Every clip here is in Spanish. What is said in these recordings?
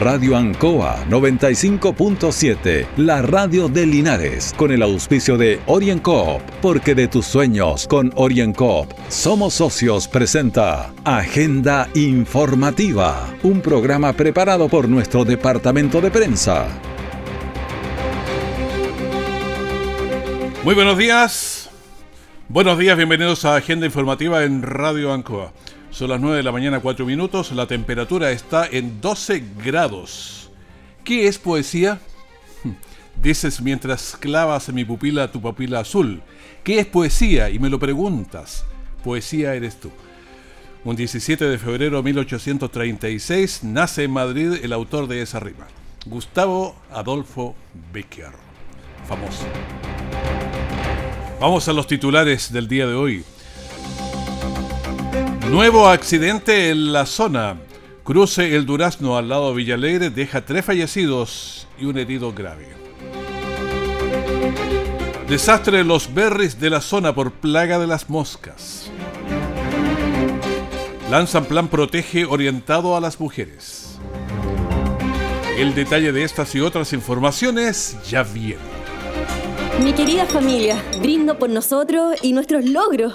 Radio Ancoa 95.7, la radio de Linares, con el auspicio de OrienCoop, porque de tus sueños con OrienCoop somos socios presenta Agenda Informativa, un programa preparado por nuestro departamento de prensa. Muy buenos días. Buenos días, bienvenidos a Agenda Informativa en Radio Ancoa. Son las 9 de la mañana, 4 minutos. La temperatura está en 12 grados. ¿Qué es poesía? Dices mientras clavas en mi pupila tu pupila azul. ¿Qué es poesía? Y me lo preguntas. Poesía eres tú. Un 17 de febrero de 1836 nace en Madrid el autor de esa rima, Gustavo Adolfo Becker, famoso. Vamos a los titulares del día de hoy. Nuevo accidente en la zona. Cruce el Durazno al lado de Villalegre deja tres fallecidos y un herido grave. Desastre en los berries de la zona por plaga de las moscas. Lanzan plan protege orientado a las mujeres. El detalle de estas y otras informaciones ya viene. Mi querida familia, brindo por nosotros y nuestros logros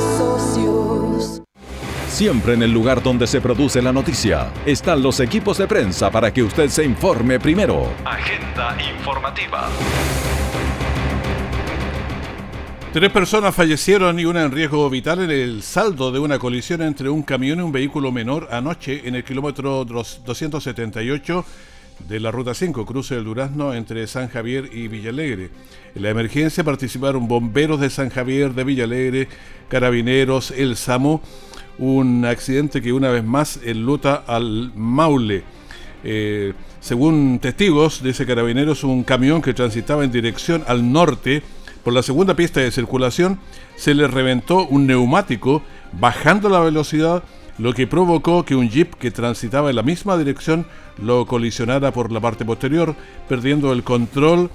siempre en el lugar donde se produce la noticia. Están los equipos de prensa para que usted se informe primero. Agenda informativa. Tres personas fallecieron y una en riesgo vital en el saldo de una colisión entre un camión y un vehículo menor anoche en el kilómetro 278 de la Ruta 5, cruce del Durazno entre San Javier y Villalegre. En la emergencia participaron bomberos de San Javier, de Villalegre, carabineros, el SAMU un accidente que una vez más enluta al Maule. Eh, según testigos de ese carabineros, un camión que transitaba en dirección al norte por la segunda pista de circulación se le reventó un neumático bajando la velocidad, lo que provocó que un jeep que transitaba en la misma dirección lo colisionara por la parte posterior, perdiendo el control,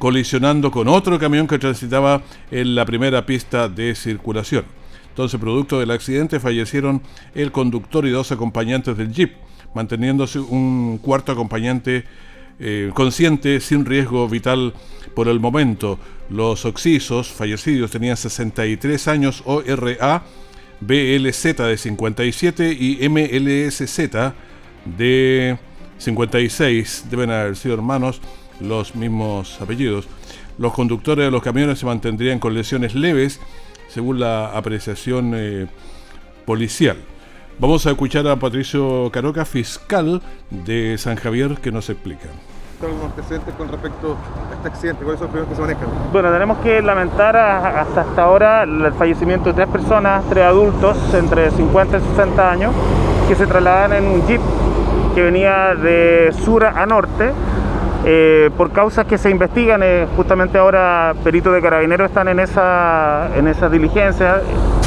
colisionando con otro camión que transitaba en la primera pista de circulación. Entonces, producto del accidente, fallecieron el conductor y dos acompañantes del jeep, manteniéndose un cuarto acompañante eh, consciente, sin riesgo vital por el momento. Los oxisos fallecidos tenían 63 años ORA, BLZ de 57 y MLSZ de 56. Deben haber sido hermanos, los mismos apellidos. Los conductores de los camiones se mantendrían con lesiones leves según la apreciación eh, policial. Vamos a escuchar a Patricio Caroca, fiscal de San Javier, que nos explica. ¿Algunos antecedentes con respecto a este accidente? ¿Cuáles son los que se manejan? Bueno, tenemos que lamentar hasta, hasta ahora el fallecimiento de tres personas, tres adultos entre 50 y 60 años, que se trasladan en un jeep que venía de sur a norte eh, por causas que se investigan, eh, justamente ahora peritos de carabineros están en esa, en esas diligencias.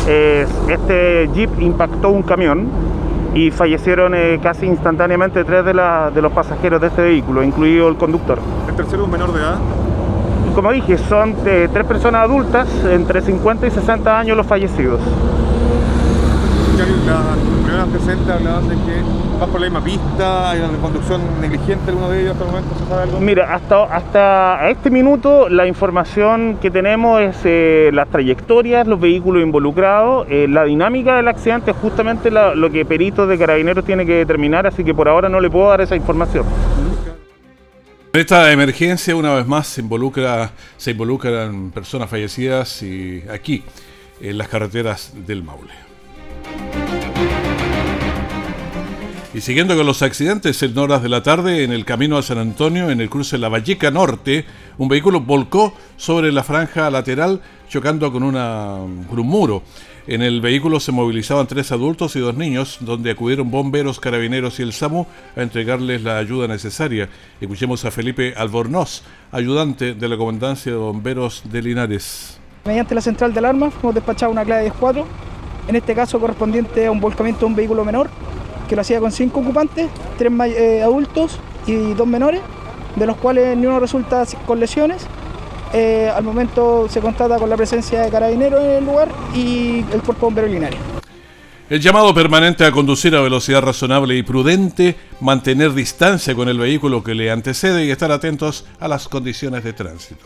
este jeep impactó un camión y fallecieron eh, casi instantáneamente tres de, de, los pasajeros de este vehículo, incluido el conductor. ¿El tercero es un menor de edad? Como dije, son tres personas adultas, entre 50 y 60 años los fallecidos. La antecedentes hablaban de que más la misma pista, hay una conducción negligente alguno de ellos hasta el momento, ¿se sabe algo? Mira, hasta, hasta este minuto la información que tenemos es eh, las trayectorias, los vehículos involucrados, eh, la dinámica del accidente es justamente lo que peritos de carabineros tiene que determinar, así que por ahora no le puedo dar esa información. En esta emergencia, una vez más, se, involucra, se involucran personas fallecidas y aquí, en las carreteras del Maule. Y siguiendo con los accidentes, en horas de la tarde, en el camino a San Antonio, en el cruce La Valleca Norte, un vehículo volcó sobre la franja lateral, chocando con, un muro. En el vehículo se movilizaban tres adultos y dos niños, donde acudieron bomberos, carabineros y el SAMU a entregarles la ayuda necesaria. Escuchemos a Felipe Albornoz, ayudante de la Comandancia de Bomberos de Linares. Mediante la central de alarmas hemos despachado una clave 10-4, en este caso correspondiente a un volcamiento de un vehículo menor, que lo hacía con cinco ocupantes, tres eh, adultos y dos menores, de los cuales ni uno resulta con lesiones eh, al momento se constata con la presencia de carabineros en el lugar y el cuerpo bombero linario. El llamado permanente a conducir a velocidad razonable y prudente, mantener distancia con el vehículo que le antecede y estar atentos a las condiciones de tránsito.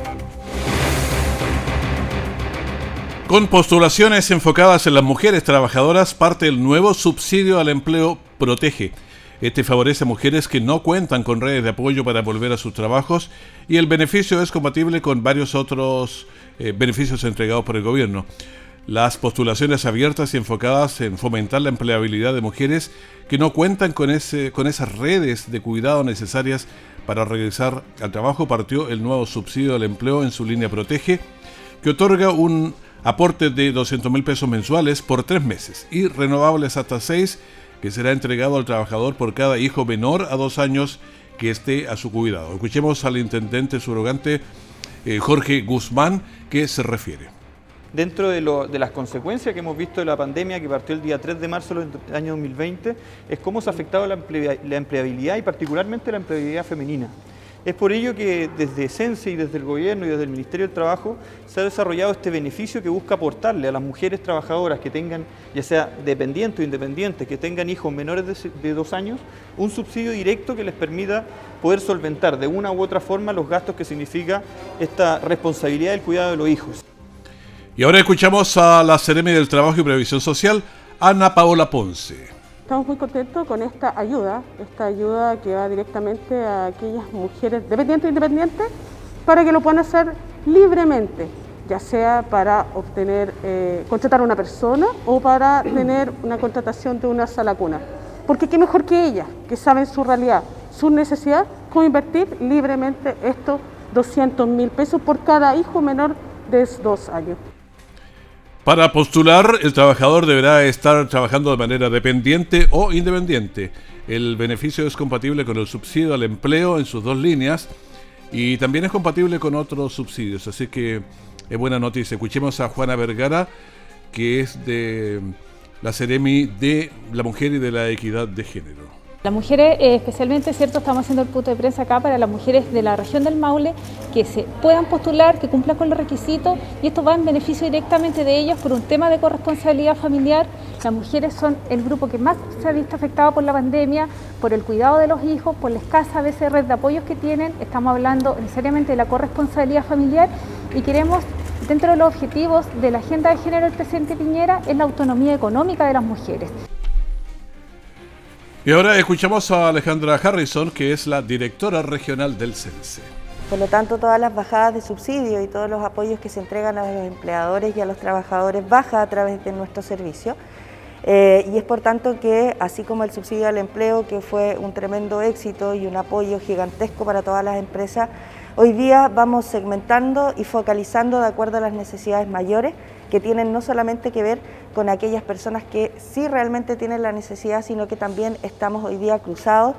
Con postulaciones enfocadas en las mujeres trabajadoras, parte el nuevo subsidio al empleo Protege. Este favorece a mujeres que no cuentan con redes de apoyo para volver a sus trabajos y el beneficio es compatible con varios otros eh, beneficios entregados por el gobierno. Las postulaciones abiertas y enfocadas en fomentar la empleabilidad de mujeres que no cuentan con, ese, con esas redes de cuidado necesarias para regresar al trabajo partió el nuevo subsidio al empleo en su línea Protege, que otorga un aporte de 200 mil pesos mensuales por tres meses y renovables hasta seis que será entregado al trabajador por cada hijo menor a dos años que esté a su cuidado. Escuchemos al intendente surrogante eh, Jorge Guzmán que se refiere. Dentro de, de, las consecuencias que hemos visto de la pandemia que partió el día 3 de marzo del año 2020, es cómo se ha afectado la empleabilidad y particularmente la empleabilidad femenina. Es por ello que desde Sense y desde el Gobierno y desde el Ministerio del Trabajo se ha desarrollado este beneficio que busca aportarle a las mujeres trabajadoras que tengan, ya sea dependientes o independientes, que tengan hijos menores de, dos años, un subsidio directo que les permita poder solventar de una u otra forma los gastos que significa esta responsabilidad del cuidado de los hijos. Y ahora escuchamos a la Ceremi del Trabajo y Previsión Social, Ana Paola Ponce. Estamos muy contentos con esta ayuda, esta ayuda que va directamente a aquellas mujeres dependientes e independientes para que lo puedan hacer libremente, ya sea para obtener, eh, contratar a una persona o para tener una contratación de una sala cuna. Porque qué mejor que ellas, que saben su realidad, su necesidad, cómo invertir libremente estos 200 mil pesos por cada hijo menor de dos años. Para postular, el trabajador deberá estar trabajando de manera dependiente o independiente. El beneficio es compatible con el subsidio al empleo en sus dos líneas y también es compatible con otros subsidios. Así que es buena noticia. Escuchemos a Juana Vergara, que es de la Ceremi de la Mujer y de la Equidad de Género. Las mujeres, eh, especialmente, cierto, estamos haciendo el punto de prensa acá para las mujeres de la región del Maule que se puedan postular, que cumplan con los requisitos y esto va en beneficio directamente de ellos por un tema de corresponsabilidad familiar. Las mujeres son el grupo que más se ha visto afectado por la pandemia, por el cuidado de los hijos, por la escasa a veces red de apoyos que tienen. Estamos hablando necesariamente de la corresponsabilidad familiar y queremos dentro de los objetivos de la agenda de género del presidente Piñera es la autonomía económica de las mujeres. Y ahora escuchamos a Alejandra Harrison, que es la directora regional del CENSE. Por lo tanto, todas las bajadas de subsidio y todos los apoyos que se entregan a los empleadores y a los trabajadores baja a través de nuestro servicio. Eh, y es por tanto que, así como el subsidio al empleo, que fue un tremendo éxito y un apoyo gigantesco para todas las empresas, hoy día vamos segmentando y focalizando de acuerdo a las necesidades mayores que tienen no solamente que ver con aquellas personas que sí realmente tienen la necesidad, sino que también estamos hoy día cruzados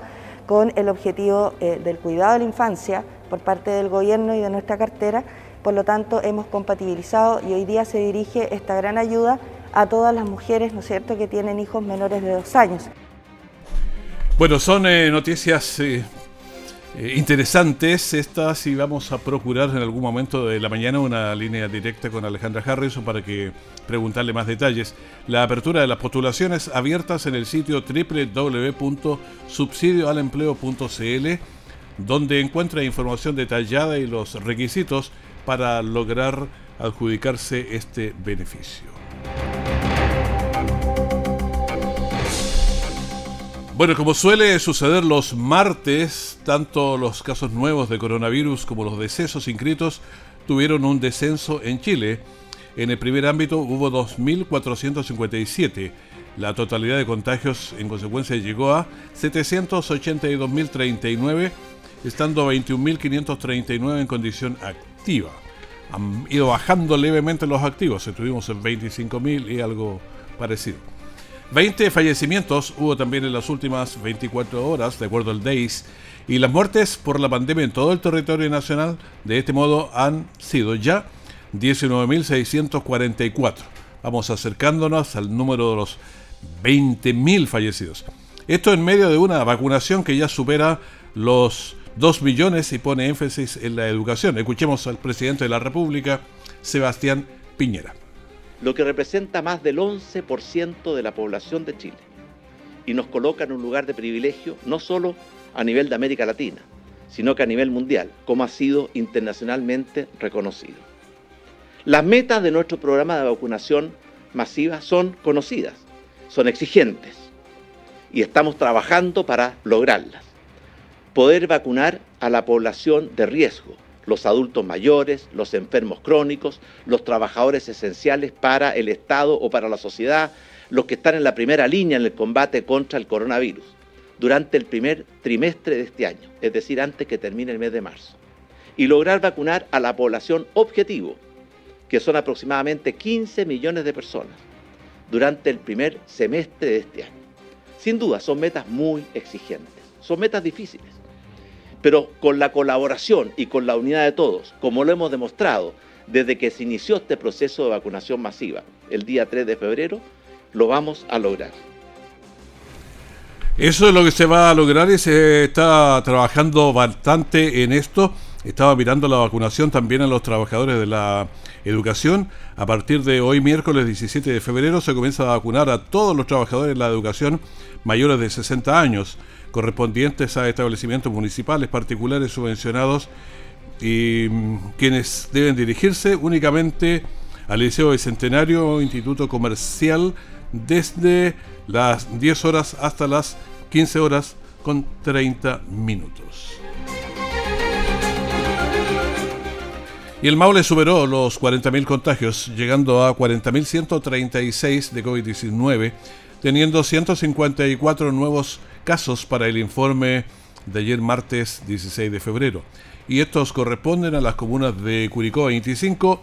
con el objetivo eh, del cuidado de la infancia por parte del gobierno y de nuestra cartera. Por lo tanto, hemos compatibilizado y hoy día se dirige esta gran ayuda a todas las mujeres, ¿no es cierto?, que tienen hijos menores de dos años. Bueno, son eh, noticias eh, eh, interesantes estas y vamos a procurar en algún momento de la mañana una línea directa con Alejandra Harrison para que preguntarle más detalles. La apertura de las postulaciones abiertas en el sitio www.subsidioalempleo.cl donde encuentra información detallada y los requisitos para lograr adjudicarse este beneficio. Bueno, como suele suceder los martes, tanto los casos nuevos de coronavirus como los decesos inscritos tuvieron un descenso en Chile. En el primer ámbito hubo 2.457. La totalidad de contagios en consecuencia llegó a 782.039, estando 21.539 en condición activa. Han ido bajando levemente los activos, estuvimos en 25.000 y algo parecido. 20 fallecimientos hubo también en las últimas 24 horas, de acuerdo al DAIS, y las muertes por la pandemia en todo el territorio nacional de este modo han sido ya 19.644. Vamos acercándonos al número de los 20.000 fallecidos. Esto en medio de una vacunación que ya supera los 2 millones y pone énfasis en la educación. Escuchemos al presidente de la República, Sebastián Piñera lo que representa más del 11% de la población de Chile y nos coloca en un lugar de privilegio no solo a nivel de América Latina, sino que a nivel mundial, como ha sido internacionalmente reconocido. Las metas de nuestro programa de vacunación masiva son conocidas, son exigentes y estamos trabajando para lograrlas. Poder vacunar a la población de riesgo, los adultos mayores, los enfermos crónicos, los trabajadores esenciales para el Estado o para la sociedad, los que están en la primera línea en el combate contra el coronavirus, durante el primer trimestre de este año, es decir, antes que termine el mes de marzo, y lograr vacunar a la población objetivo, que son aproximadamente 15 millones de personas, durante el primer semestre de este año. Sin duda, son metas muy exigentes, son metas difíciles pero con la colaboración y con la unidad de todos, como lo hemos demostrado desde que se inició este proceso de vacunación masiva el día 3 de febrero, lo vamos a lograr. Eso es lo que se va a lograr y se está trabajando bastante en esto. Estaba mirando la vacunación también a los trabajadores de la educación. A partir de hoy, miércoles 17 de febrero, se comienza a vacunar a todos los trabajadores de la educación mayores de 60 años correspondientes a establecimientos municipales particulares subvencionados y mm, quienes deben dirigirse únicamente al Liceo Bicentenario Instituto Comercial desde las 10 horas hasta las 15 horas con 30 minutos. Y el Maule superó los 40.000 contagios, llegando a 40.136 de COVID-19, teniendo 154 nuevos casos para el informe de ayer martes 16 de febrero. Y estos corresponden a las comunas de Curicó 25,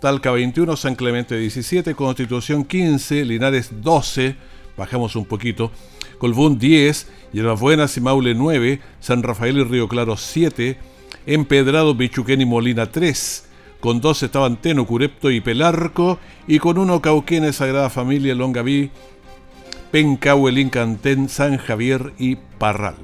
Talca 21, San Clemente 17, Constitución 15, Linares 12, bajamos un poquito, Colbún 10, Hierbas Buenas y Maule 9, San Rafael y Río Claro 7, Empedrado, Bichuquén y Molina 3, con dos estaban Teno, Curepto y Pelarco, y con uno Cauquenes, Sagrada Familia, Longaví, Pencahuelín, Cantén, San Javier y Parral.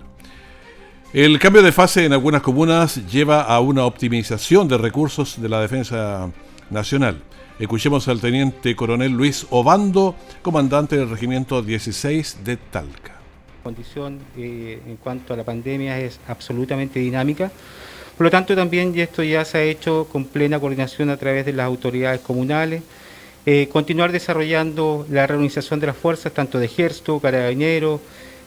El cambio de fase en algunas comunas lleva a una optimización de recursos de la defensa nacional. Escuchemos al teniente coronel Luis Obando, comandante del regimiento 16 de Talca. La condición eh, en cuanto a la pandemia es absolutamente dinámica. Por lo tanto, también esto ya se ha hecho con plena coordinación a través de las autoridades comunales, eh, continuar desarrollando la reorganización de las fuerzas, tanto de ejército, carabineros,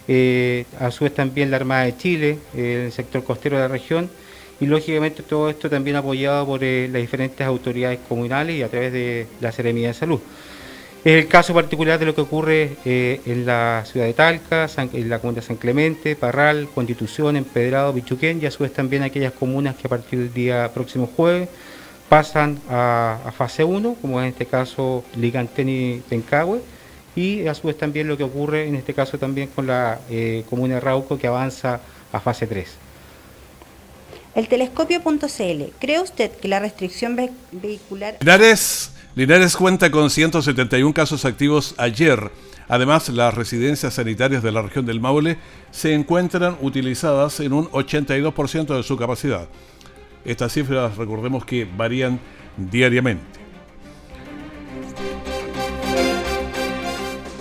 eh, a su vez también la Armada de Chile, eh, el sector costero de la región, y lógicamente todo esto también apoyado por las diferentes autoridades comunales y a través de la Seremía de Salud. Es el caso particular de lo que ocurre en la ciudad de Talca, en la comuna de San Clemente, Parral, Constitución, Empedrado, Bichuquén y a su vez también aquellas comunas que a partir del día próximo jueves pasan a, fase 1, como en este caso Ligantén y Pencahue, y a su vez también lo que ocurre en este caso también con la eh, comuna de Rauco que avanza a fase 3. El telescopio.cl, ¿cree usted que la restricción vehicular... Linares Linares cuenta con 171 casos activos ayer. Además, las residencias sanitarias de la región del Maule se encuentran utilizadas en un 82% de su capacidad. Estas cifras, recordemos que varían diariamente.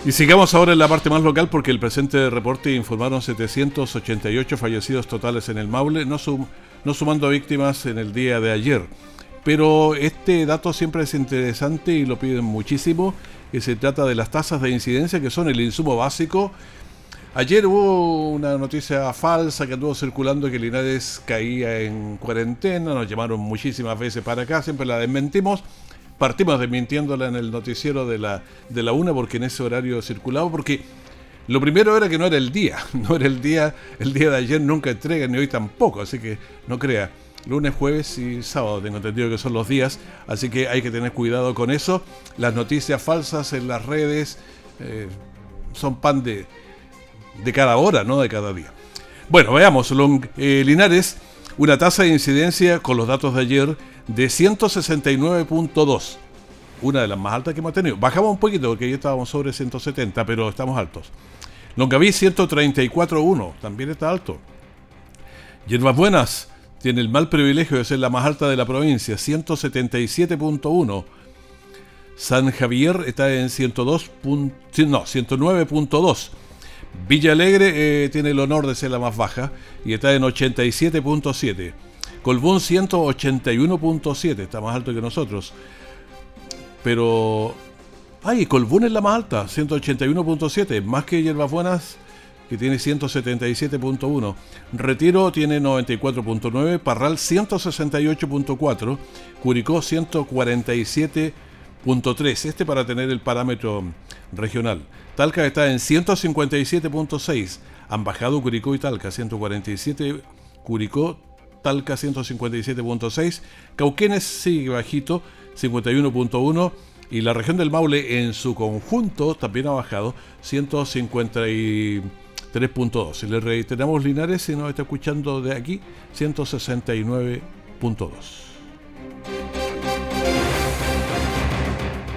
Y sigamos ahora en la parte más local porque el presente reporte informaron 788 fallecidos totales en el Maule, no, no sumando víctimas en el día de ayer. Pero este dato siempre es interesante y lo piden muchísimo, que se trata de las tasas de incidencia, que son el insumo básico. Ayer hubo una noticia falsa que anduvo circulando que Linares caía en cuarentena, nos llamaron muchísimas veces para acá, siempre la desmentimos partimos desmintiéndola en el noticiero de la, de la una porque en ese horario circulaba, porque lo primero era que no era el día, no era el día, el día de ayer nunca entrega ni hoy tampoco, así que no crea. Lunes, jueves y sábado tengo entendido que son los días, así que hay que tener cuidado con eso. Las noticias falsas en las redes eh, son pan de, de cada hora, no de cada día. Bueno, veamos, eh, Linares, una tasa de incidencia con los datos de ayer de 169.2. Una de las más altas que hemos tenido. Bajamos un poquito porque ya estábamos sobre 170, pero estamos altos. Longaví 134.1, también está alto. Hierbas Buenas tiene el mal privilegio de ser la más alta de la provincia, 177.1. San Javier está en 102. no, 109.2. Villa Alegre eh, tiene el honor de ser la más baja y está en 87.7. Colbún 181.7, está más alto que nosotros. Pero. Ay, Colbún es la más alta, 181.7, más que Hierbas Buenas, que tiene 177.1. Retiro tiene 94.9, Parral 168.4, Curicó 147.3. Este para tener el parámetro regional. Talca está en 157.6. Han bajado Curicó y Talca, 147 Curicó, Talca 157.6, Cauquenes sigue bajito 51.1 y la región del Maule en su conjunto también ha bajado 153.2. Si le reiteramos Linares, si nos está escuchando de aquí, 169.2.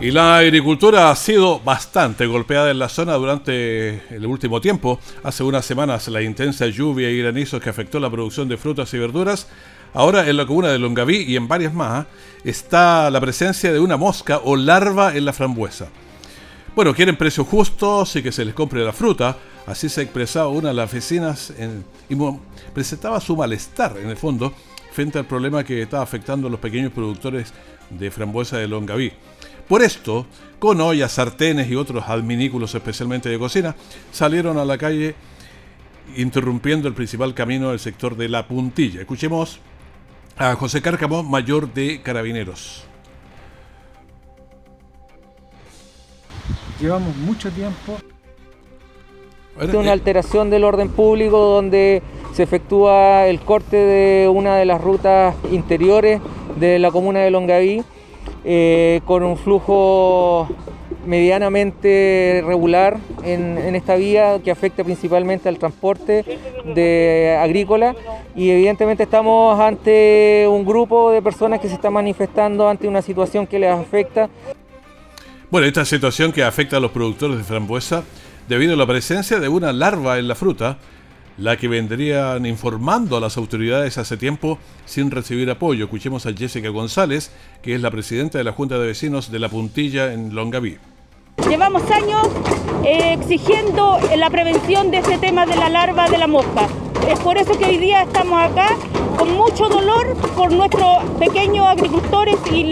Y la agricultura ha sido bastante golpeada en la zona durante el último tiempo. Hace unas semanas la intensa lluvia y granizos que afectó la producción de frutas y verduras Ahora en la comuna de Longaví y en varias más está la presencia de una mosca o larva en la frambuesa. Bueno, quieren precios justos y que se les compre la fruta. Así se expresaba una de las vecinas y presentaba su malestar en el fondo frente al problema que estaba afectando a los pequeños productores de frambuesa de Longaví. Por esto, con ollas, sartenes y otros adminículos especialmente de cocina, salieron a la calle interrumpiendo el principal camino del sector de La Puntilla. Escuchemos a José Cárcamo, mayor de Carabineros. Llevamos mucho tiempo. Una alteración del orden público donde se efectúa el corte de una de las rutas interiores de la comuna de Longaví eh, con un flujo medianamente regular en, esta vía que afecta principalmente al transporte de agrícola y evidentemente estamos ante un grupo de personas que se están manifestando ante una situación que les afecta. Bueno, esta situación que afecta a los productores de frambuesa debido a la presencia de una larva en la fruta, la que vendrían informando a las autoridades hace tiempo sin recibir apoyo. Escuchemos a Jessica González, que es la presidenta de la Junta de Vecinos de La Puntilla en Longaví. Llevamos años eh, exigiendo la prevención de este tema de la larva de la mosca. Es por eso que hoy día estamos acá con mucho dolor por nuestros pequeños agricultores y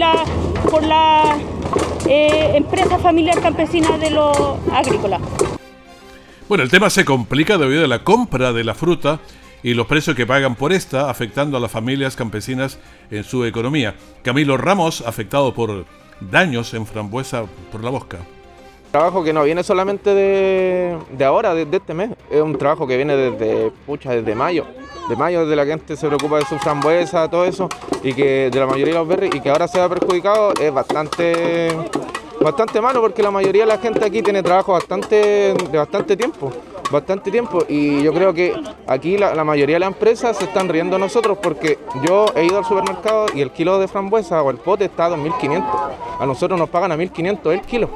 por la eh, empresa familiar campesina de los agrícolas. Bueno, el tema se complica debido a la compra de la fruta y los precios que pagan por esta, afectando a las familias campesinas en su economía. Camilo Ramos, afectado por daños en frambuesa por la bosca. Trabajo que no viene solamente de, ahora, de, este mes, es un trabajo que viene desde, pucha, desde mayo. De mayo, desde la gente se preocupa de su frambuesa, todo eso, y que de la mayoría de los berries, y que ahora se ha perjudicado, es bastante bastante malo porque la mayoría de la gente aquí tiene trabajo bastante, de bastante tiempo, bastante tiempo. Y yo creo que aquí la, mayoría de las empresas se están riendo de nosotros porque yo he ido al supermercado y el kilo de frambuesa o el pote está a 2.500, a nosotros nos pagan a 1.500 el kilo.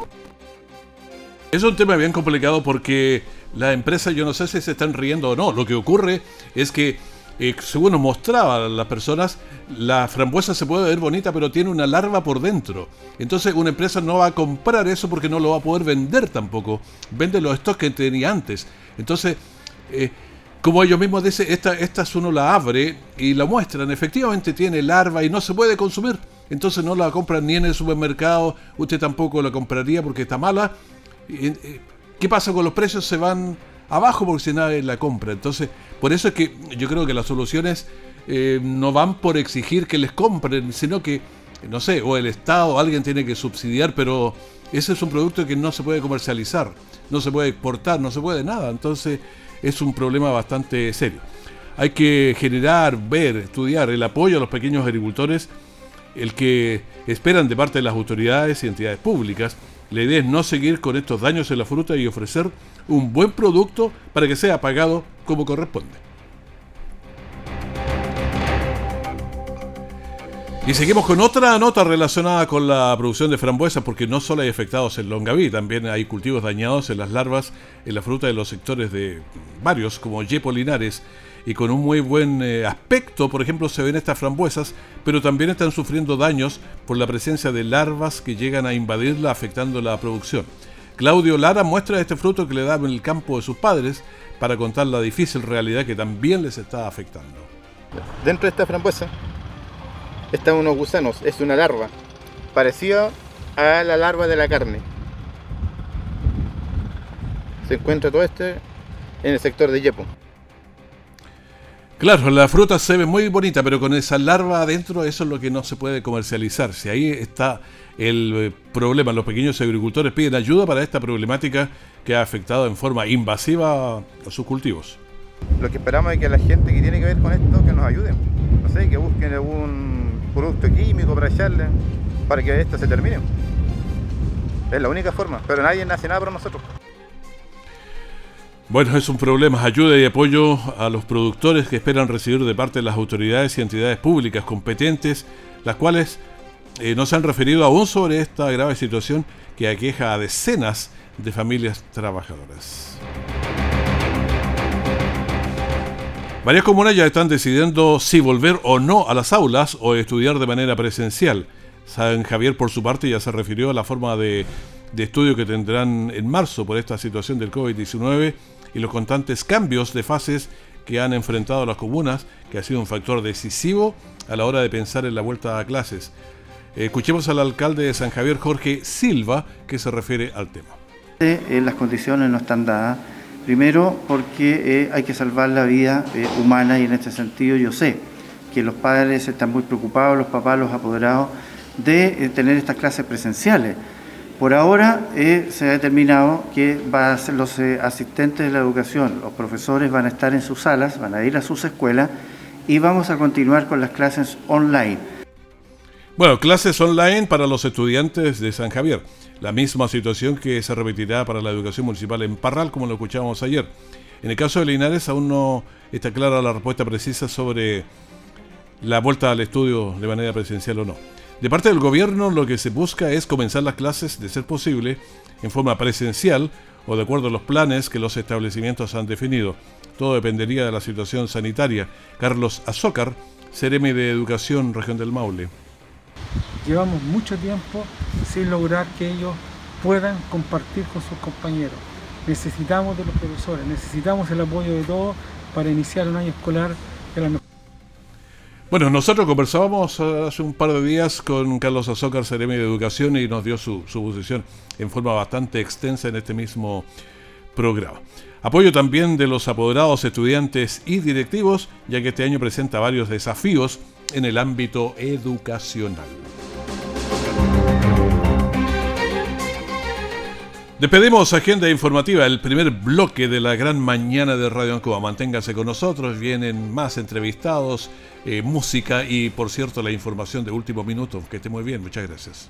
Es un tema bien complicado porque la empresa yo no sé si se están riendo o no, lo que ocurre es que según nos mostraba las personas, la frambuesa se puede ver bonita, pero tiene una larva por dentro. Entonces una empresa no va a comprar eso porque no lo va a poder vender tampoco. Vende los stocks que tenía antes. Entonces, eh, como ellos mismos dicen, esta, esta uno la abre y la muestran. Efectivamente tiene larva y no se puede consumir. Entonces no la compran ni en el supermercado. Usted tampoco la compraría porque está mala. Eh, ¿Qué pasa con los precios? Se van abajo porque nadie la compra. Entonces, por eso es que yo creo que las soluciones eh, no van por exigir que les compren, sino que, no sé, o el Estado alguien tiene que subsidiar, pero ese es un producto que no se puede comercializar, no se puede exportar, no se puede nada. Entonces, es un problema bastante serio. Hay que generar, ver, estudiar el apoyo a los pequeños agricultores, el que esperan de parte de las autoridades y entidades públicas. La idea es no seguir con estos daños en la fruta y ofrecer un buen producto para que sea pagado como corresponde. Y seguimos con otra nota relacionada con la producción de frambuesas, porque no solo hay afectados en Longaví, también hay cultivos dañados en las larvas, en la fruta de los sectores de varios, como Yepo Linares, y con un muy buen eh, aspecto, por ejemplo, se ven estas frambuesas, pero también están sufriendo daños por la presencia de larvas que llegan a invadirla, afectando la producción. Claudio Lara muestra este fruto que le da en el campo de sus padres para contar la difícil realidad que también les está afectando. Dentro de esta frambuesa están unos gusanos, es una larva, parecida a la larva de la carne. Se encuentra todo este en el sector de Yepo. Claro, la fruta se ve muy bonita, pero con esa larva adentro eso es lo que no se puede comercializar. Si ahí está el eh, problema. Los pequeños agricultores piden ayuda para esta problemática que ha afectado en forma invasiva a sus cultivos. Lo que esperamos es que la gente que tiene que ver con esto que nos ayuden. No sé, que busquen algún producto químico para echarle para que esto se termine. Es la única forma, pero nadie hace nada por nosotros. Bueno, es un problema. Ayuda y apoyo a los productores que esperan recibir de parte de las autoridades y entidades públicas competentes, las cuales eh, no se han referido aún sobre esta grave situación que aqueja a decenas de familias trabajadoras. Varias comunas ya están decidiendo si volver o no a las aulas o estudiar de manera presencial. San Javier, por su parte, ya se refirió a la forma de, de estudio que tendrán en marzo por esta situación del COVID-19 y los constantes cambios de fases que han enfrentado las comunas, que ha sido un factor decisivo a la hora de pensar en la vuelta a clases. Escuchemos al alcalde de San Javier, Jorge Silva, que se refiere al tema. Eh, las condiciones no están dadas. Primero, porque eh, hay que salvar la vida eh, humana y en este sentido yo sé que los padres están muy preocupados, los papás, los apoderados, de tener estas clases presenciales. Por ahora se ha determinado que los asistentes de la educación, los profesores van a estar en sus salas, van a ir a sus escuelas y vamos a continuar con las clases online. Bueno, clases online para los estudiantes de San Javier. La misma situación que se repetirá para la educación municipal en Parral, como lo escuchábamos ayer. En el caso de Linares aún no está clara la respuesta precisa sobre la vuelta al estudio de manera presencial o no. De parte del gobierno lo que se busca es comenzar las clases, de ser posible, en forma presencial o de acuerdo a los planes que los establecimientos han definido. Todo dependería de la situación sanitaria. Carlos Azócar, Ceremi de Educación, Región del Maule. Llevamos mucho tiempo sin lograr que ellos puedan compartir con sus compañeros. Necesitamos de los profesores, necesitamos el apoyo de todos para iniciar un año escolar la mejor bueno, nosotros conversábamos hace un par de días con Carlos Azócar, Ceremi de Educación, y nos dio su, su, posición en forma bastante extensa en este mismo programa. Apoyo también de los apoderados, estudiantes y directivos, ya que este año presenta varios desafíos en el ámbito educacional. Despedimos agenda informativa, el primer bloque de la gran mañana de Radio Ancoa. Manténgase con nosotros, vienen más entrevistados, eh, música y, por cierto, la información de último minuto. Que esté muy bien, muchas gracias.